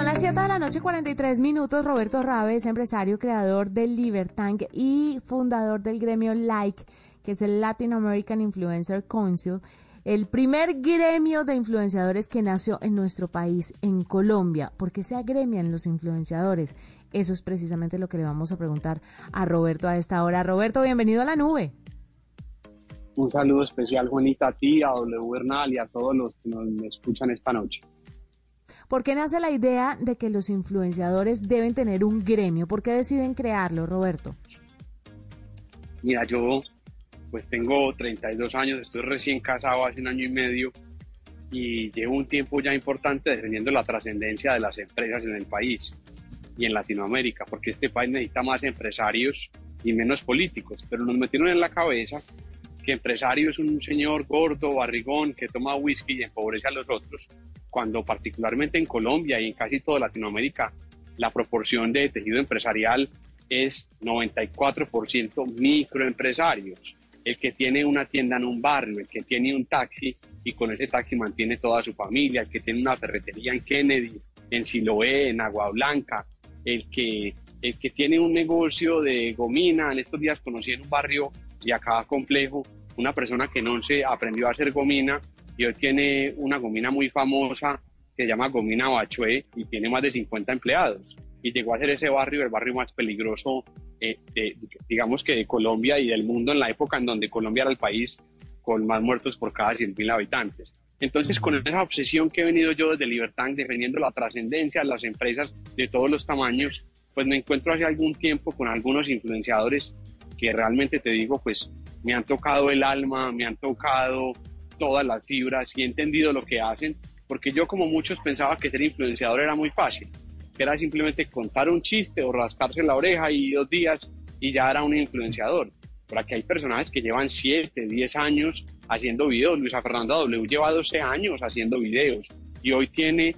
Son las 7 de la noche, 43 minutos. Roberto Rabe es empresario, creador del Libertank y fundador del gremio Like, que es el Latin American Influencer Council, el primer gremio de influenciadores que nació en nuestro país, en Colombia. ¿Por qué se agremian los influenciadores? Eso es precisamente lo que le vamos a preguntar a Roberto a esta hora. Roberto, bienvenido a la nube. Un saludo especial, Juanita, a ti, a W Bernal y a todos los que nos escuchan esta noche. ¿Por qué nace la idea de que los influenciadores deben tener un gremio? ¿Por qué deciden crearlo, Roberto? Mira, yo pues tengo 32 años, estoy recién casado hace un año y medio y llevo un tiempo ya importante defendiendo la trascendencia de las empresas en el país y en Latinoamérica, porque este país necesita más empresarios y menos políticos, pero nos metieron en la cabeza que empresario es un señor gordo, barrigón, que toma whisky y empobrece a los otros, cuando particularmente en Colombia y en casi toda Latinoamérica la proporción de tejido empresarial es 94% microempresarios. El que tiene una tienda en un barrio, el que tiene un taxi y con ese taxi mantiene toda su familia, el que tiene una ferretería en Kennedy, en Siloé, en Agua Blanca, el que, el que tiene un negocio de gomina. En estos días conocí en un barrio y acá complejo una persona que no se aprendió a hacer gomina y hoy tiene una gomina muy famosa que se llama Gomina Bachué y tiene más de 50 empleados. Y llegó a ser ese barrio el barrio más peligroso, eh, digamos que de Colombia y del mundo en la época en donde Colombia era el país con más muertos por cada 100.000 habitantes. Entonces, con esa obsesión que he venido yo desde Libertad, defendiendo la trascendencia de las empresas de todos los tamaños, pues me encuentro hace algún tiempo con algunos influenciadores que realmente te digo, pues me han tocado el alma, me han tocado todas las fibras y he entendido lo que hacen, porque yo como muchos pensaba que ser influenciador era muy fácil, que era simplemente contar un chiste o rascarse la oreja y dos días y ya era un influenciador. Pero aquí hay personajes que llevan 7, 10 años haciendo videos. Luisa Fernanda W lleva 12 años haciendo videos y hoy tiene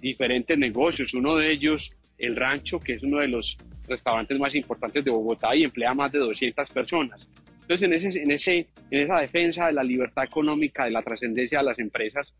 diferentes negocios. Uno de ellos, El Rancho, que es uno de los restaurantes más importantes de Bogotá y emplea más de 200 personas. Entonces, en, ese, en, ese, en esa defensa de la libertad económica, de la trascendencia de las empresas,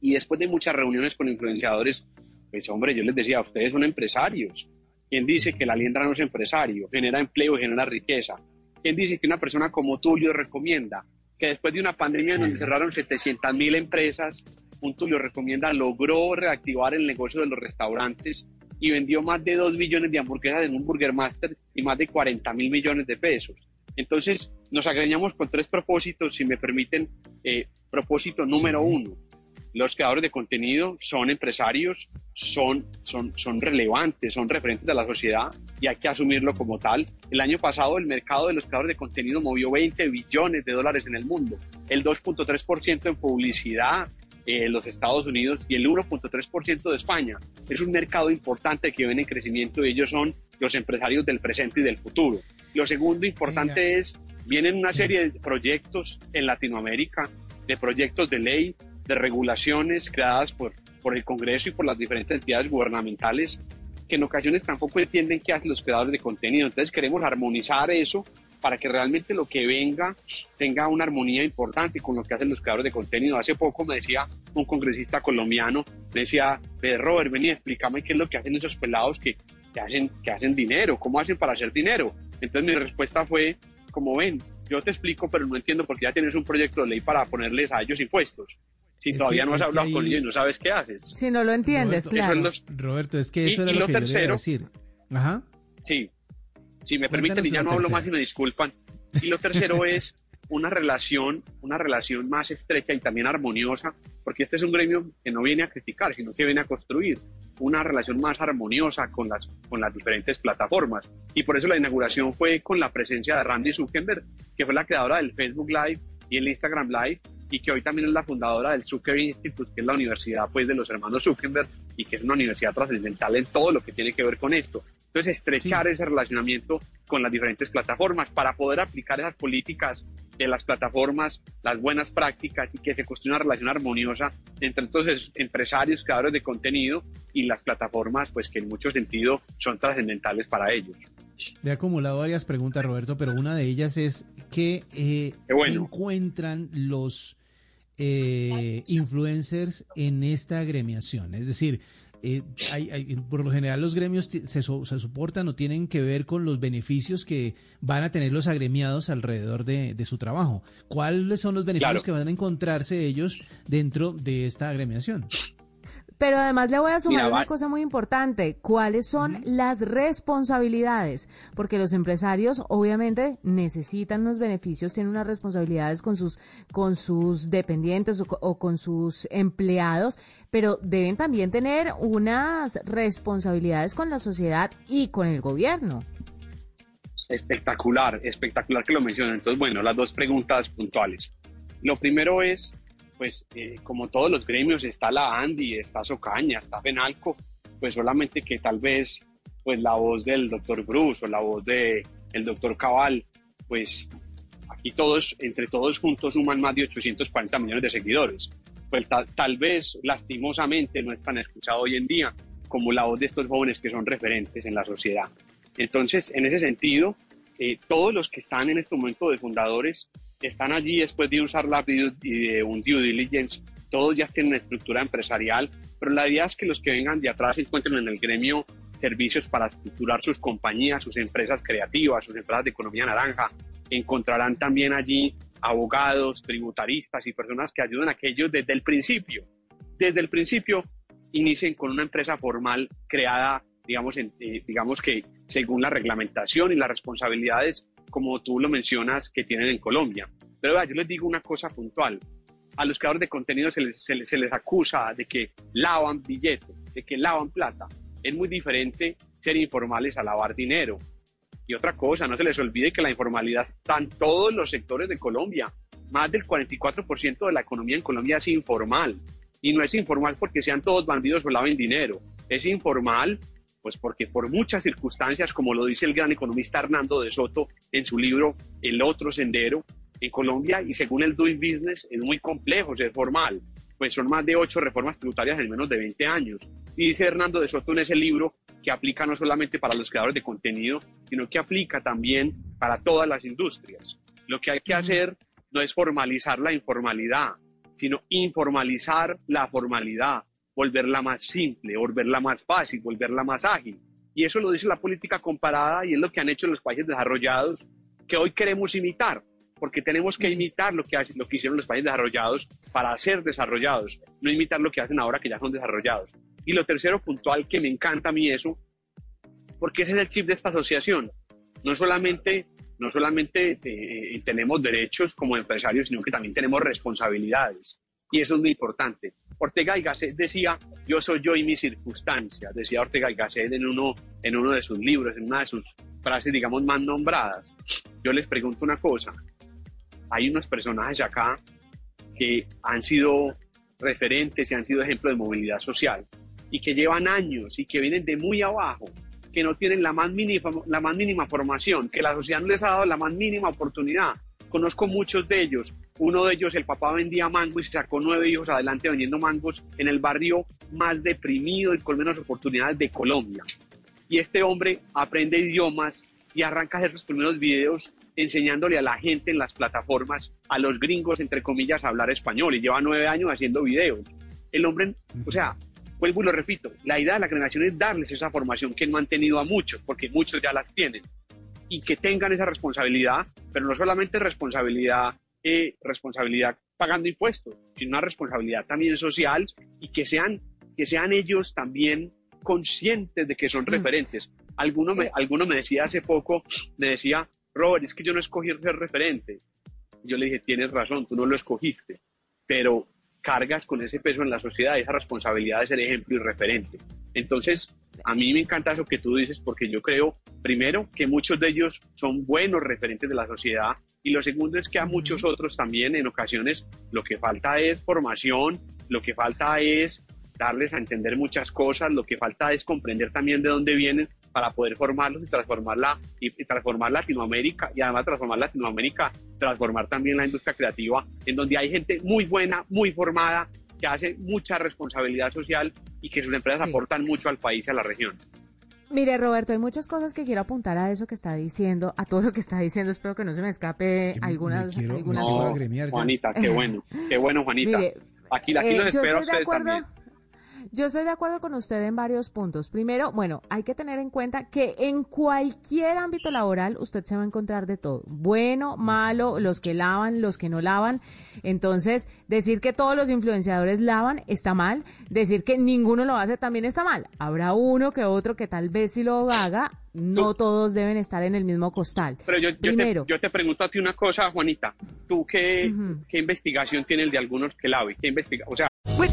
y después de muchas reuniones con influenciadores, pues hombre, yo les decía, ustedes son empresarios. ¿Quién dice que la liendra no es empresario? Genera empleo, genera riqueza. ¿Quién dice que una persona como Tulio recomienda que después de una pandemia en donde cerraron 700 mil empresas, un Tulio recomienda logró reactivar el negocio de los restaurantes y vendió más de 2 millones de hamburguesas en un Burger Master y más de 40 mil millones de pesos? Entonces, nos agreñamos con tres propósitos, si me permiten. Eh, propósito número uno, los creadores de contenido son empresarios, son, son, son relevantes, son referentes de la sociedad y hay que asumirlo como tal. El año pasado el mercado de los creadores de contenido movió 20 billones de dólares en el mundo, el 2.3% en publicidad en los Estados Unidos y el 1.3% de España. Es un mercado importante que viene en crecimiento y ellos son los empresarios del presente y del futuro. Lo segundo importante es, vienen una serie de proyectos en Latinoamérica, de proyectos de ley, de regulaciones creadas por, por el Congreso y por las diferentes entidades gubernamentales que en ocasiones tampoco entienden qué hacen los creadores de contenido. Entonces queremos armonizar eso para que realmente lo que venga tenga una armonía importante con lo que hacen los creadores de contenido. Hace poco me decía un congresista colombiano, me decía, Robert, vení, explícame qué es lo que hacen esos pelados que, que, hacen, que hacen dinero, cómo hacen para hacer dinero. Entonces mi respuesta fue, como ven, yo te explico, pero no entiendo porque ya tienes un proyecto de ley para ponerles a ellos impuestos. Si todavía no has hablado con ellos y no sabes qué haces. Si no lo entiendes, claro. Roberto, es que eso es lo, que tercero, decir. Ajá. Sí, si me permiten, y ya no hablo más y me disculpan. Y lo tercero es una relación, una relación más estrecha y también armoniosa, porque este es un gremio que no viene a criticar, sino que viene a construir una relación más armoniosa con las, con las diferentes plataformas. Y por eso la inauguración fue con la presencia de Randy Zuckerberg, que fue la creadora del Facebook Live y el Instagram Live, y que hoy también es la fundadora del Zuckerberg Institute, que es la universidad pues, de los hermanos Zuckerberg, y que es una universidad trascendental en todo lo que tiene que ver con esto. Entonces, estrechar ese relacionamiento con las diferentes plataformas para poder aplicar esas políticas de las plataformas, las buenas prácticas y que se construya una relación armoniosa entre entonces empresarios, creadores de contenido y las plataformas, pues que en mucho sentido son trascendentales para ellos. Le he acumulado varias preguntas, Roberto, pero una de ellas es que eh, encuentran los eh, influencers en esta agremiación? Es decir, eh, hay, por lo general los gremios se, se, soportan o tienen que ver con los beneficios que van a tener los agremiados alrededor de, su trabajo. ¿Cuáles son los beneficios que van a encontrarse ellos dentro de esta agremiación? Pero además le voy a sumar una cosa muy importante. ¿Cuáles son las responsabilidades? Porque los empresarios obviamente necesitan unos beneficios, tienen unas responsabilidades con sus, con sus dependientes o, o con sus empleados, pero deben también tener unas responsabilidades con la sociedad y con el gobierno. Espectacular, espectacular que lo mencionen. Entonces, bueno, las dos preguntas puntuales. Lo primero es, pues eh, como todos los gremios, está la Andy, está Socaña, está Fenalco, pues solamente que tal vez pues la voz del doctor Bruce o la voz del el doctor Cabal, pues aquí todos, entre todos juntos suman más de 840 millones de seguidores. Pues tal, vez lastimosamente no es tan escuchado hoy en día como la voz de estos jóvenes que son referentes en la sociedad. Entonces, en ese sentido, eh, todos los que están en este momento de fundadores están allí después de usar la de un due diligence, todos ya tienen estructura empresarial, pero la idea es que los que vengan de atrás encuentren en el gremio servicios para estructurar sus compañías, sus empresas creativas, sus empresas de economía naranja. Encontrarán también allí abogados, tributaristas y personas que ayuden a aquellos desde el principio. Desde el principio inicien con una empresa formal creada, digamos, eh, digamos que según la reglamentación y las responsabilidades como tú lo mencionas, que tienen en Colombia. Pero yo les digo una cosa puntual. A los creadores de contenido se les, se les, acusa de que lavan billetes, de que lavan plata. Es muy diferente ser informales a lavar dinero. Y otra cosa, no se les olvide que la informalidad está en todos los sectores de Colombia. Más del 44% de la economía en Colombia es informal. Y no es informal porque sean todos bandidos o laven dinero. Es informal pues porque por muchas circunstancias, como lo dice el gran economista Hernando de Soto en su libro El otro sendero, en Colombia y según el Doing Business es muy complejo ser formal, pues son más de ocho reformas tributarias en menos de 20 años. Y dice Hernando de Soto en ese libro que aplica no solamente para los creadores de contenido, sino que aplica también para todas las industrias. Lo que hay que hacer no es formalizar la informalidad, sino informalizar la formalidad, volverla más simple, volverla más fácil, volverla más ágil. Y eso lo dice la política comparada y es lo que han hecho los países desarrollados que hoy queremos imitar, porque tenemos que imitar lo que, lo que hicieron los países desarrollados para ser desarrollados, no imitar lo que hacen ahora que ya son desarrollados. Y lo tercero puntual que me encanta a mí eso, porque ese es el chip de esta asociación. No solamente, no solamente eh, tenemos derechos como empresarios, sino que también tenemos responsabilidades. Y eso es muy importante. Ortega y Gasset decía, yo soy yo y mi circunstancia, decía Ortega y Gasset en uno, en uno de sus libros, en una de sus frases, digamos, más nombradas. Yo les pregunto una cosa, hay unos personajes acá que han sido referentes y han sido ejemplo de movilidad social y que llevan años y que vienen de muy abajo, que no tienen la más mínima, la más mínima formación, que la sociedad no les ha dado la más mínima oportunidad. Conozco muchos de ellos uno de ellos, el papá vendía mango y sacó nueve hijos adelante vendiendo mangos en el barrio más deprimido y con menos oportunidades de Colombia. Y este hombre aprende idiomas y arranca a hacer sus primeros videos enseñándole a la gente en las plataformas, a los gringos, entre comillas, a hablar español y lleva nueve años haciendo videos. El hombre, o sea, vuelvo y lo repito, la idea de la generación es darles esa formación que no han tenido a muchos, porque muchos ya las tienen, y que tengan esa responsabilidad, pero no solamente responsabilidad eh, responsabilidad pagando impuestos, sino una responsabilidad también social y que sean, que sean ellos también conscientes de que son mm. referentes. Alguno me, alguno me decía hace poco, me decía, Robert, es que yo no escogí ser referente. Yo le dije, tienes razón, tú no lo escogiste, pero cargas con ese peso en la sociedad, esa responsabilidad de ser ejemplo y referente. Entonces, a mí me encanta eso que tú dices porque yo creo, primero, que muchos de ellos son buenos referentes de la sociedad y lo segundo es que a muchos otros también en ocasiones lo que falta es formación, lo que falta es darles a entender muchas cosas, lo que falta es comprender también de dónde vienen para poder formarlos y transformarla y, transformar Latinoamérica y además transformar Latinoamérica, transformar también la industria creativa en donde hay gente muy buena, muy formada, que hace mucha responsabilidad social y que sus empresas aportan mucho al país y a la región. Mire, Roberto, hay muchas cosas que quiero apuntar a eso que está diciendo, a todo lo que está diciendo. Espero que no se me escape algunas, algunas cosas. Juanita, qué bueno, qué bueno, Juanita. aquí, aquí eh, los espero a ustedes también. Yo estoy de acuerdo con usted en varios puntos. Primero, bueno, hay que tener en cuenta que en cualquier ámbito laboral usted se va a encontrar de todo. Bueno, malo, los que lavan, los que no lavan. Entonces, decir que todos los influenciadores lavan está mal. Decir que ninguno lo hace también está mal. Habrá uno que otro que tal vez si lo haga, no todos deben estar en el mismo costal. Pero yo, Primero, te, yo te pregunto a ti una cosa, Juanita. ¿Tú qué, qué investigación tiene el de algunos que lavan? ¿Qué investiga? O sea,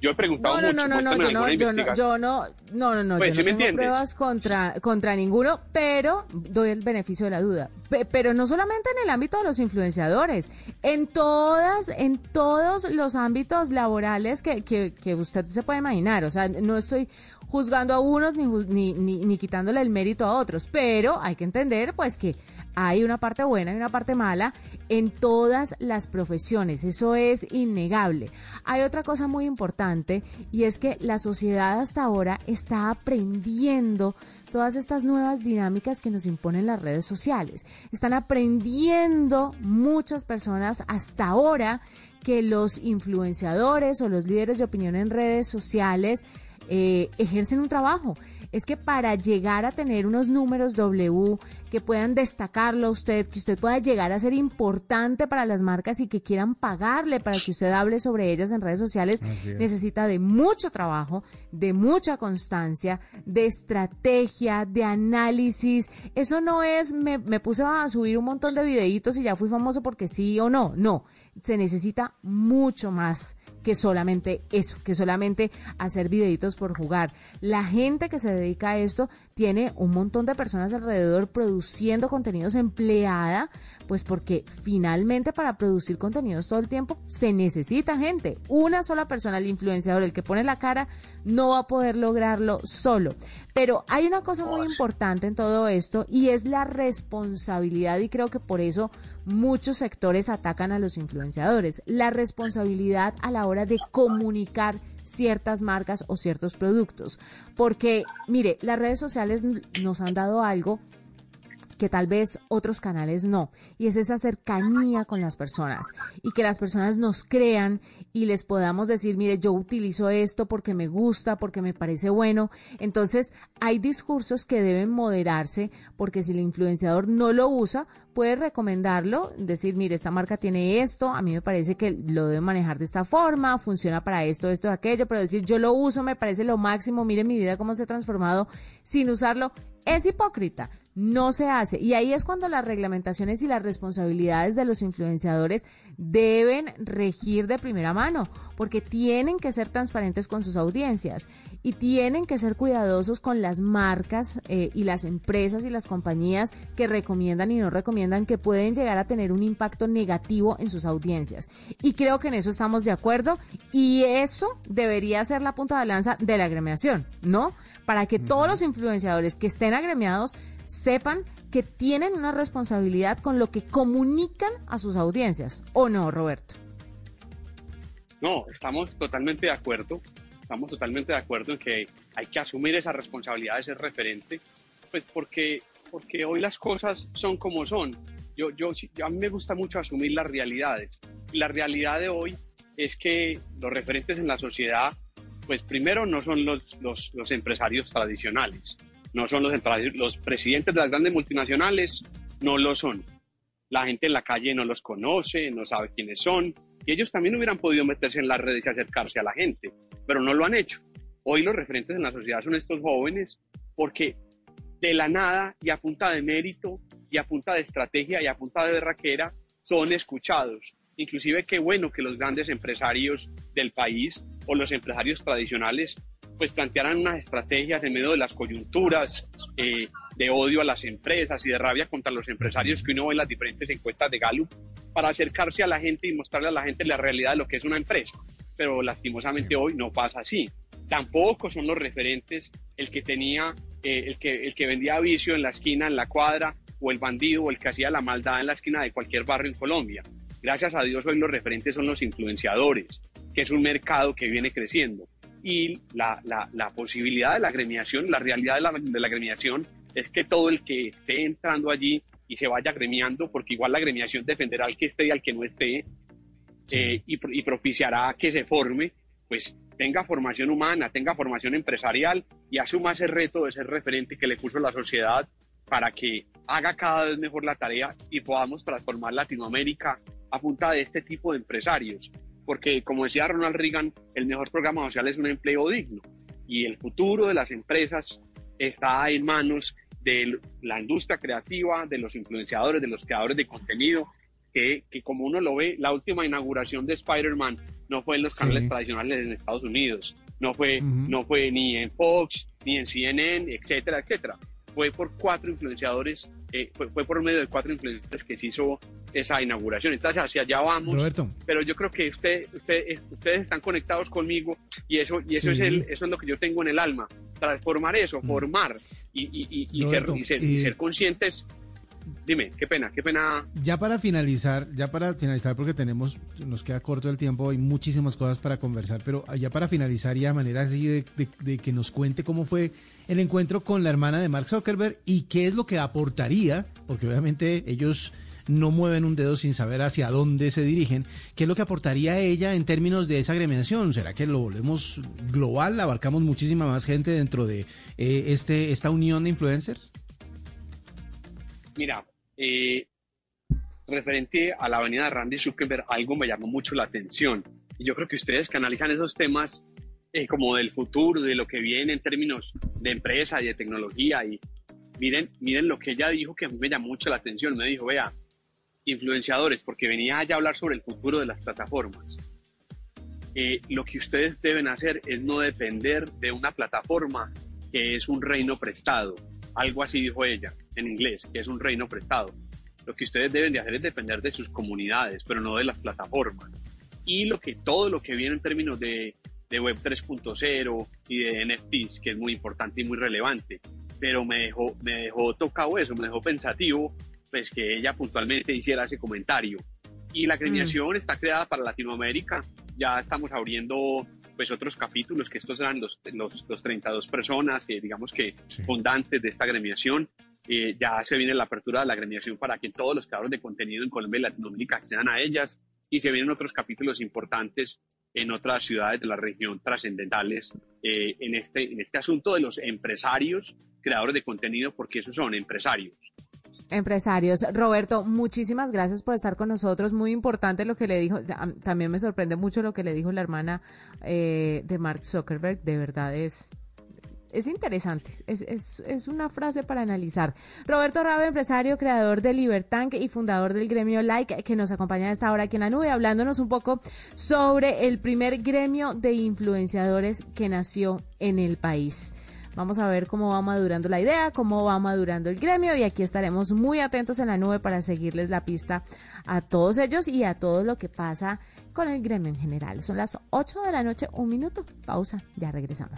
Yo he preguntado no, no, no, no, yo no, yo no, yo no, no, no, no, pues, yo no tengo pruebas contra, contra ninguno, pero doy el beneficio de la duda. pero no solamente en el ámbito de los influenciadores, en todas, en todos los ámbitos laborales que, que, que usted se puede imaginar. O sea, no estoy juzgando a unos ni, ni, ni, ni quitándole el mérito a otros, pero hay que entender pues que hay una parte buena y una parte mala en todas las profesiones, eso es innegable. Hay otra cosa muy importante y es que la sociedad hasta ahora está aprendiendo todas estas nuevas dinámicas que nos imponen las redes sociales. Están aprendiendo muchas personas hasta ahora que los influenciadores o los líderes de opinión en redes sociales eh, ejercen un trabajo. Es que para llegar a tener unos números W que puedan destacarlo a usted, que usted pueda llegar a ser importante para las marcas y que quieran pagarle para que usted hable sobre ellas en redes sociales, necesita de mucho trabajo, de mucha constancia, de estrategia, de análisis. Eso no es, me, me puse a subir un montón de videitos y ya fui famoso porque sí o no. No, se necesita mucho más que solamente eso, que solamente hacer videitos por jugar. La gente que se dedica a esto tiene un montón de personas alrededor produciendo contenidos empleada, pues porque finalmente para producir contenidos todo el tiempo se necesita gente. Una sola persona, el influenciador, el que pone la cara, no va a poder lograrlo solo. Pero hay una cosa muy importante en todo esto y es la responsabilidad y creo que por eso muchos sectores atacan a los influenciadores. La responsabilidad a la hora de comunicar ciertas marcas o ciertos productos. Porque, mire, las redes sociales nos han dado algo que tal vez otros canales no. Y es esa cercanía con las personas y que las personas nos crean y les podamos decir, mire, yo utilizo esto porque me gusta, porque me parece bueno. Entonces, hay discursos que deben moderarse porque si el influenciador no lo usa, puede recomendarlo, decir, mire, esta marca tiene esto, a mí me parece que lo debe manejar de esta forma, funciona para esto, esto, aquello, pero decir, yo lo uso, me parece lo máximo, mire mi vida cómo se ha transformado sin usarlo, es hipócrita no se hace. Y ahí es cuando las reglamentaciones y las responsabilidades de los influenciadores deben regir de primera mano, porque tienen que ser transparentes con sus audiencias y tienen que ser cuidadosos con las marcas eh, y las empresas y las compañías que recomiendan y no recomiendan que pueden llegar a tener un impacto negativo en sus audiencias. Y creo que en eso estamos de acuerdo y eso debería ser la punta de lanza de la agremiación, ¿no? Para que todos los influenciadores que estén agremiados sepan que tienen una responsabilidad con lo que comunican a sus audiencias, ¿o no, Roberto? No, estamos totalmente de acuerdo, estamos totalmente de acuerdo en que hay que asumir esa responsabilidad de ser referente, pues porque, porque hoy las cosas son como son. Yo, yo, a mí me gusta mucho asumir las realidades. La realidad de hoy es que los referentes en la sociedad, pues primero no son los, los empresarios tradicionales, no son los, los presidentes de las grandes multinacionales, no lo son. La gente en la calle no los conoce, no sabe quiénes son, y ellos también hubieran podido meterse en las redes y acercarse a la gente, pero no lo han hecho. Hoy los referentes en la sociedad son estos jóvenes porque de la nada y a punta de mérito y a punta de estrategia y a punta de berraquera son escuchados. Inclusive qué bueno que los grandes empresarios del país o los empresarios tradicionales pues plantearan unas estrategias en medio de las coyunturas eh, de odio a las empresas y de rabia contra los empresarios que uno ve en las diferentes encuestas de Gallup para acercarse a la gente y mostrarle a la gente la realidad de lo que es una empresa. Pero lastimosamente hoy no pasa así. tampoco son los referentes el que tenía, eh, el, que, el que vendía vicio en la esquina, en la cuadra, o el bandido, o el que hacía la maldad en la esquina de cualquier barrio en Colombia. Gracias a Dios hoy los referentes son los influenciadores, que es un mercado que viene creciendo. Y la, la, la posibilidad de la agremiación, la realidad de la, de la agremiación es que todo el que esté entrando allí y se vaya agremiando, porque igual la agremiación defenderá al que esté y al que no esté, eh, y, y, propiciará que se forme, pues tenga formación humana, tenga formación empresarial y asuma ese reto de ser referente que le puso la sociedad para que haga cada vez mejor la tarea y podamos transformar Latinoamérica a punta de este tipo de empresarios. Porque, como decía Ronald Reagan, el mejor programa social es un empleo digno y el futuro de las empresas está en manos de la industria creativa, de los influenciadores, de los creadores de contenido, que, que como uno lo ve, la última inauguración de Spider-Man no fue en los canales sí. tradicionales en Estados Unidos, no fue, uh -huh. no fue ni en Fox, ni en CNN, etcétera, etcétera. Fue por cuatro influenciadores, eh, fue, fue, por medio de cuatro influenciadores que se hizo esa inauguración. Entonces, hacia allá vamos. Roberto. Pero yo creo que usted, usted, ustedes están conectados conmigo y eso, y eso, sí. es el, eso es lo que yo tengo en el alma. Transformar eso, mm. formar y, y, y, Roberto, ser, y, ser, y ser conscientes Dime, qué pena, qué pena. Ya para finalizar, ya para finalizar, porque tenemos, nos queda corto el tiempo, hay muchísimas cosas para conversar, pero ya para finalizar y a manera así de, de, de, que nos cuente cómo fue el encuentro con la hermana de Mark Zuckerberg y qué es lo que aportaría, porque obviamente ellos no mueven un dedo sin saber hacia dónde se dirigen, qué es lo que aportaría ella en términos de esa agremiación. ¿Será que lo volvemos global? ¿Abarcamos muchísima más gente dentro de eh, este, esta unión de influencers? Mira, eh, referente a la avenida Randy Zuckerberg, algo me llamó mucho la atención. Y yo creo que ustedes que analizan esos temas eh, como del futuro, de lo que viene en términos de empresa y de tecnología, y miren, miren lo que ella dijo que a mí me llamó mucho la atención. Me dijo, vea, influenciadores, porque venía allá a hablar sobre el futuro de las plataformas. Eh, lo que ustedes deben hacer es no depender de una plataforma que es un reino prestado. Algo así dijo ella en inglés, que es un reino prestado. Lo que ustedes deben de hacer es depender de sus comunidades, pero no de las plataformas. Y lo que todo lo que viene en términos de, de Web 3.0 y de NFTs, que es muy importante y muy relevante. Pero me dejó, me dejó tocado eso, me dejó pensativo, pues que ella puntualmente hiciera ese comentario. Y la agremiación mm. está creada para Latinoamérica. Ya estamos abriendo pues otros capítulos, que estos eran los, los, los 32 personas, que digamos que sí. fundantes de esta agremiación. Eh, ya se viene la apertura de la agremiación para que todos los creadores de contenido en Colombia y Latinoamérica accedan a ellas y se vienen otros capítulos importantes en otras ciudades de la región trascendentales eh, en, este, en este asunto de los empresarios, creadores de contenido, porque esos son empresarios. Empresarios. Roberto, muchísimas gracias por estar con nosotros. Muy importante lo que le dijo. También me sorprende mucho lo que le dijo la hermana eh, de Mark Zuckerberg. De verdad es es interesante, es, es, es, una frase para analizar. Roberto Rabe, empresario, creador de Libertank y fundador del gremio Like, que nos acompaña a esta hora aquí en la nube, hablándonos un poco sobre el primer gremio de influenciadores que nació en el país. Vamos a ver cómo va madurando la idea, cómo va madurando el gremio y aquí estaremos muy atentos en la nube para seguirles la pista a todos ellos y a todo lo que pasa con el gremio en general. Son las 8 de la noche, un minuto. Pausa, ya regresamos.